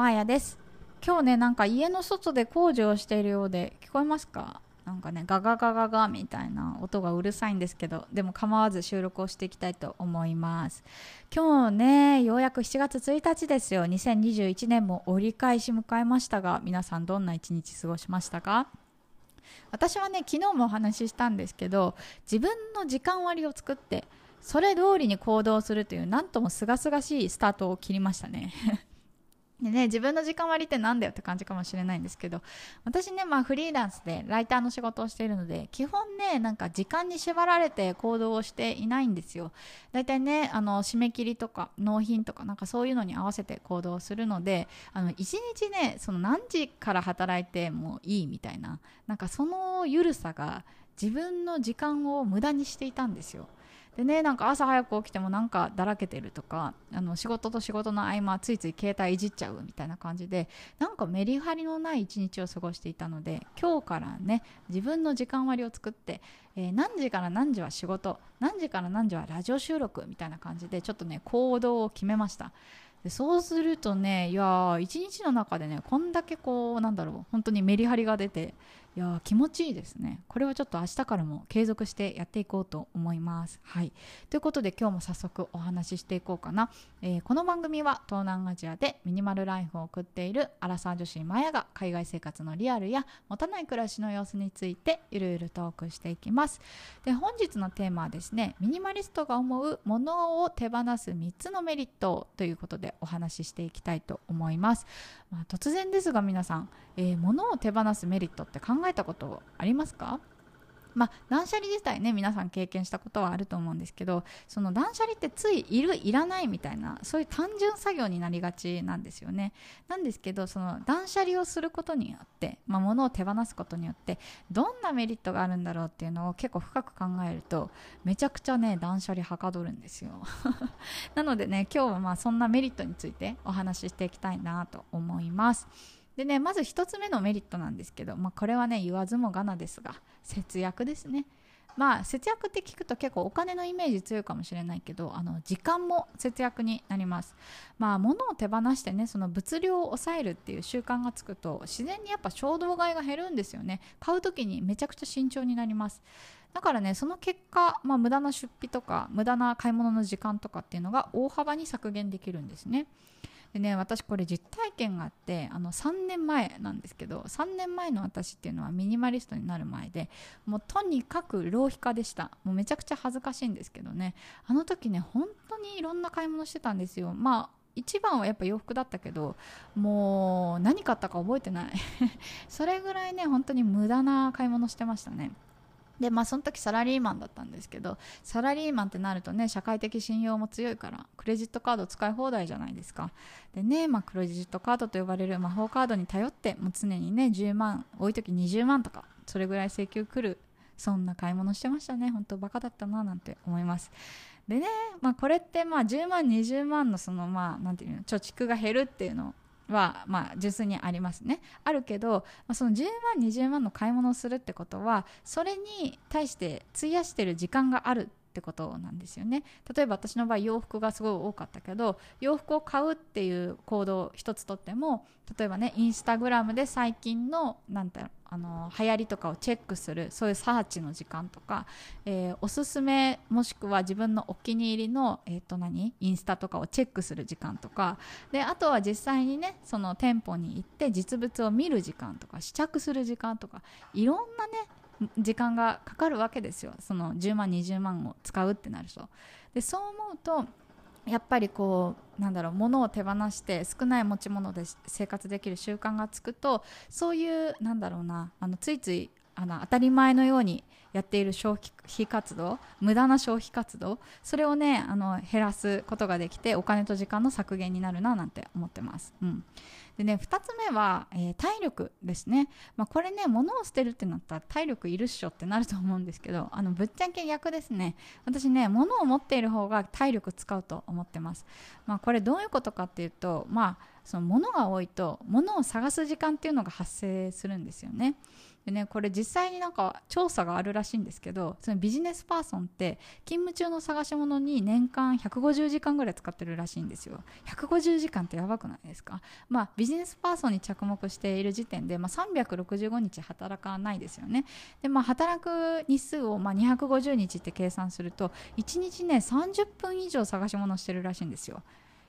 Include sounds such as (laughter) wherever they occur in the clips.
マーヤです。今日ねなんか家の外で工事をしているようで聞こえますか？なんかねガガガガガみたいな音がうるさいんですけどでも構わず収録をしていきたいと思います。今日ねようやく7月1日ですよ。2021年も折り返し迎えましたが皆さんどんな一日過ごしましたか？私はね昨日もお話ししたんですけど自分の時間割を作ってそれ通りに行動するというなんとも清々しいスタートを切りましたね。でね、自分の時間割ってなんだよって感じかもしれないんですけど私ね、まあ、フリーランスでライターの仕事をしているので基本ねなんか時間に縛られて行動をしていないんですよ。だいたいねあの締め切りとか納品とかなんかそういうのに合わせて行動するのであの1日ねその何時から働いてもいいみたいななんかその緩さが自分の時間を無駄にしていたんですよ。でねなんか朝早く起きてもなんかだらけてるとかあの仕事と仕事の合間ついつい携帯いじっちゃうみたいな感じでなんかメリハリのない一日を過ごしていたので今日からね自分の時間割を作って、えー、何時から何時は仕事何時から何時はラジオ収録みたいな感じでちょっとね行動を決めました。でそうするとねいや一日の中でねこんだけこうなんだろう本当にメリハリが出ていや気持ちいいですね。これはちょっと明日からも継続してやっていこうと思います。はい。ということで今日も早速お話ししていこうかな、えー、この番組は東南アジアでミニマルライフを送っているアラサー女子マヤが海外生活のリアルや持たない暮らしの様子についてゆるゆるトークしていきます。で本日のテーマはですねミニマリストが思うものを手放す3つのメリットということでお話ししていきたいと思います、まあ、突然ですが皆さん、えー、物を手放すメリットって考えたことありますか？まあ、断捨離自体ね皆さん経験したことはあると思うんですけどその断捨離ってついいるいらないみたいなそういう単純作業になりがちなんですよね。なんですけどその断捨離をすることによって、まあ、物を手放すことによってどんなメリットがあるんだろうっていうのを結構深く考えるとめちゃくちゃね断捨離はかどるんですよ。(laughs) なのでね今日はまあそんなメリットについてお話ししていきたいなと思います。でねまず1つ目のメリットなんですけど、まあ、これはね言わずもがなですが節約ですね。まあ節約って聞くと結構お金のイメージ強いかもしれないけどあの時間も節約になります。まあ物を手放してねその物量を抑えるっていう習慣がつくと自然にやっぱ衝動買いが減るんですよね。買う時にめちゃくちゃ慎重になります。だからねその結果、まあ、無駄な出費とか無駄な買い物の時間とかっていうのが大幅に削減できるんですね。でね私これ実体験があってあの3年前なんですけど3年前の私っていうのはミニマリストになる前でもうとにかく浪費家でした。もうめちゃくちゃ恥ずかしいんですけどね。あの時ね本当にいろんな買い物してたんですよ。まあ一番はやっぱ洋服だったけどもう何買ったか覚えてない。(laughs) それぐらいね本当に無駄な買い物してましたね。でまあその時サラリーマンだったんですけどサラリーマンってなるとね社会的信用も強いからクレジットカード使い放題じゃないですか。でねまあクレジットカードと呼ばれる魔法カードに頼ってもう常にね10万多い時20万とかそれぐらい請求来るそんな買い物してましたね。本当バカだったななんて思います。でね、まあ、これってまあ10万20万のそのまあなていうの貯蓄が減るっていうのは、まあ、純粋にありますね。あるけど、まあ、その10万、20万の買い物をするってことは、それに対して費やしてる時間があるってことなんですよね。例えば私の場合洋服がすごい多かったけど洋服を買うっていう行動一つとっても例えばねインスタグラムで最近のなんてあの流行りとかをチェックするそういうサーチの時間とか、えー、おすすめもしくは自分のお気に入りの、えー、と何インスタとかをチェックする時間とか。であとは実際にねその店舗に行って実物を見る時間とか試着する時間とかいろんなね時間がかかるわけですよ。その10万20万を使うってなるとでそう思うとやっぱりこうなんだろう物を手放して少ない持ち物で生活できる習慣がつくとそういうなんだろうなあのついついあの当たり前のようにやっている消費活動無駄な消費活動それをねあの減らすことができてお金と時間の削減になるななんて思ってます。うん。でね2つ目は、えー、体力ですね、まあ、これね物を捨てるってなったら体力いるっしょってなると思うんですけどあのぶっちゃけ逆ですね。私ね物を持っている方が体力使うと思ってます、まあ、これどういうことかっていうとまあその物が多いと物を探す時間っていうのが発生するんですよね。でねこれ実際になんか調査があるらしいんですけどそのビジネスパーソンって勤務中の探し物に年間150時間ぐらい使ってるらしいんですよ。150時間ってやばくないですか？まあビジネスパーソンに着目している時点で、まあ、365日働かないですよね。でまあ働く日数をまあ250日って計算すると1日ね30分以上探し物してるらしいんですよ。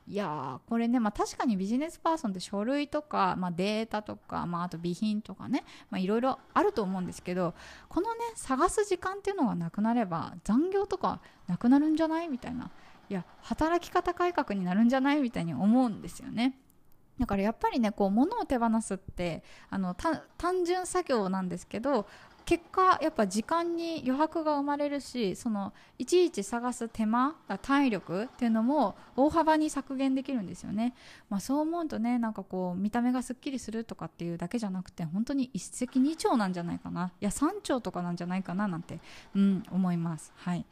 いやこれね、まあ、確かにビジネスパーソンって書類とか、まあ、データとか、まあ、あと備品とかねいろいろあると思うんですけどこのね探す時間っていうのがなくなれば残業とかなくなるんじゃない？みたいな。いや働き方改革になるんじゃない？みたいに思うんですよね。だからやっぱりねこう物を手放すってあの単純作業なんですけど結果やっぱ時間に余白が生まれるしそのいちいち探す手間体力っていうのも大幅に削減できるんですよね、まあ、そう思うとねなんかこう見た目がすっきりするとかっていうだけじゃなくて本当に一石二鳥なんじゃないかな。いや3鳥とかなんじゃないかななんて、うん、思います。はい。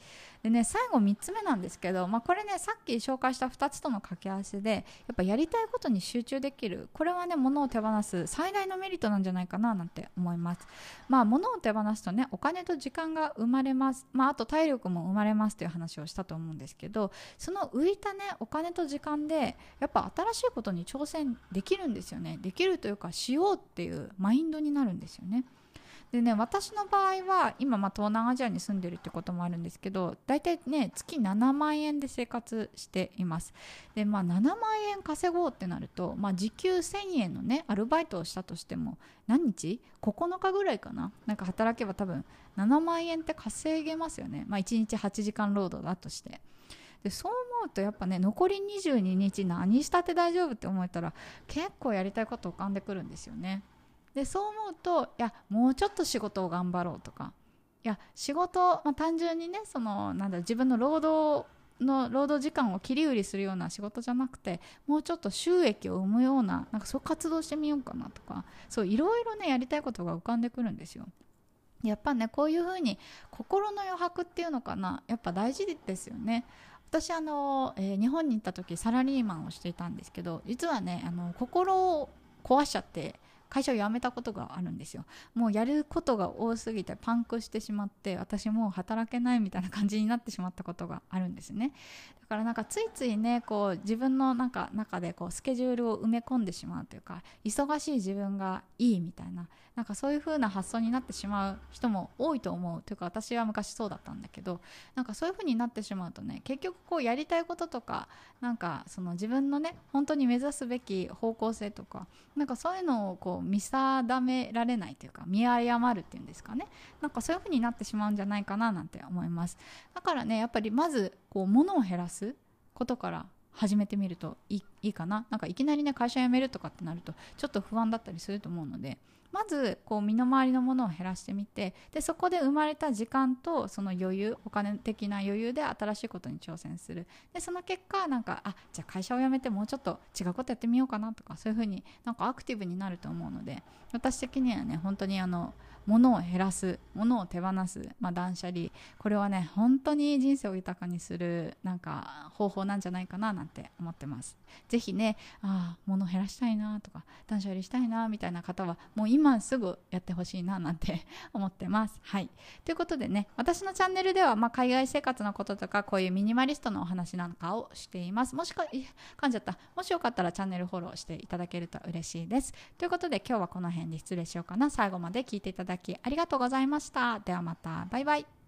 でね最後3つ目なんですけど、まあ、これねさっき紹介した2つとの掛け合わせでやっぱやりたいことに集中できる。これはね物を手放す最大のメリットなんじゃないかななんて思います。まあ物を手放すとねお金と時間が生まれます、まあ、あと体力も生まれますという話をしたと思うんですけどその浮いたねお金と時間でやっぱ新しいことに挑戦できるんですよね。できるというかしようっていうマインドになるんですよね。でね私の場合は今、まあ、東南アジアに住んでるってこともあるんですけど大体ね月7万円で生活しています。でまあ7万円稼ごうってなると、まあ、時給1000円のねアルバイトをしたとしても何日 ?9 日ぐらいかな？なんか働けば多分7万円って稼げますよね、まあ、1日8時間労働だとして。でそう思うとやっぱね残り22日何したって大丈夫って思えたら結構やりたいこと浮かんでくるんですよね。でそう思うといやもうちょっと仕事を頑張ろうとかいや仕事、まあ、単純にねそのなんだ自分の労働の労働時間を切り売りするような仕事じゃなくてもうちょっと収益を生むようななんかそう活動してみようかなとかそういろいろねやりたいことが浮かんでくるんですよ。やっぱねこういうふうに心の余白っていうのかなやっぱ大事ですよね。私あの、えー、日本に行った時サラリーマンをしていたんですけど実はねあの心を壊しちゃって会社を辞めたことがあるんですよ。もうやることが多すぎてパンクしてしまって私もう働けないみたいな感じになってしまったことがあるんですね。だからなんかついついねこう自分のなんか中でこうスケジュールを埋め込んでしまうというか忙しい自分がいいみたいななんかそういう風な発想になってしまう人も多いと思うというか私は昔そうだったんだけどなんかそういう風になってしまうとね結局こうやりたいこととかなんかその自分のね本当に目指すべき方向性とかなんかそういうのをこう見定められないというか見誤るっていうんですかね。なんかそういう風になってしまうんじゃないかななんて思います。だからねやっぱりまずこう物を減らすことから始めてみるといいいかな？なんかいきなりね会社辞めるとかってなるとちょっと不安だったりすると思うのでまずこう身の回りのものを減らしてみてでそこで生まれた時間とその余裕お金的な余裕で新しいことに挑戦する。でその結果なんかあじゃあ会社を辞めてもうちょっと違うことやってみようかなとかそういうふうになんかアクティブになると思うので私的にはね本当にあの物を減らす物を手放す、まあ、断捨離。これはね本当に人生を豊かにするなんか方法なんじゃないかななんて思ってます。是非ねああ物減らしたいなとか断捨離したいなみたいな方はもう今すぐやってほしいななんて (laughs) 思ってます。はい。ということでね私のチャンネルでは、まあ、海外生活のこととかこういうミニマリストのお話なんかをしています。もしか噛んじゃった。もしよかったらチャンネルフォローしていただけると嬉しいです。ということで今日はこの辺で失礼しようかな。最後まで聞いていただきありがとうございました。ではまた。バイバイ。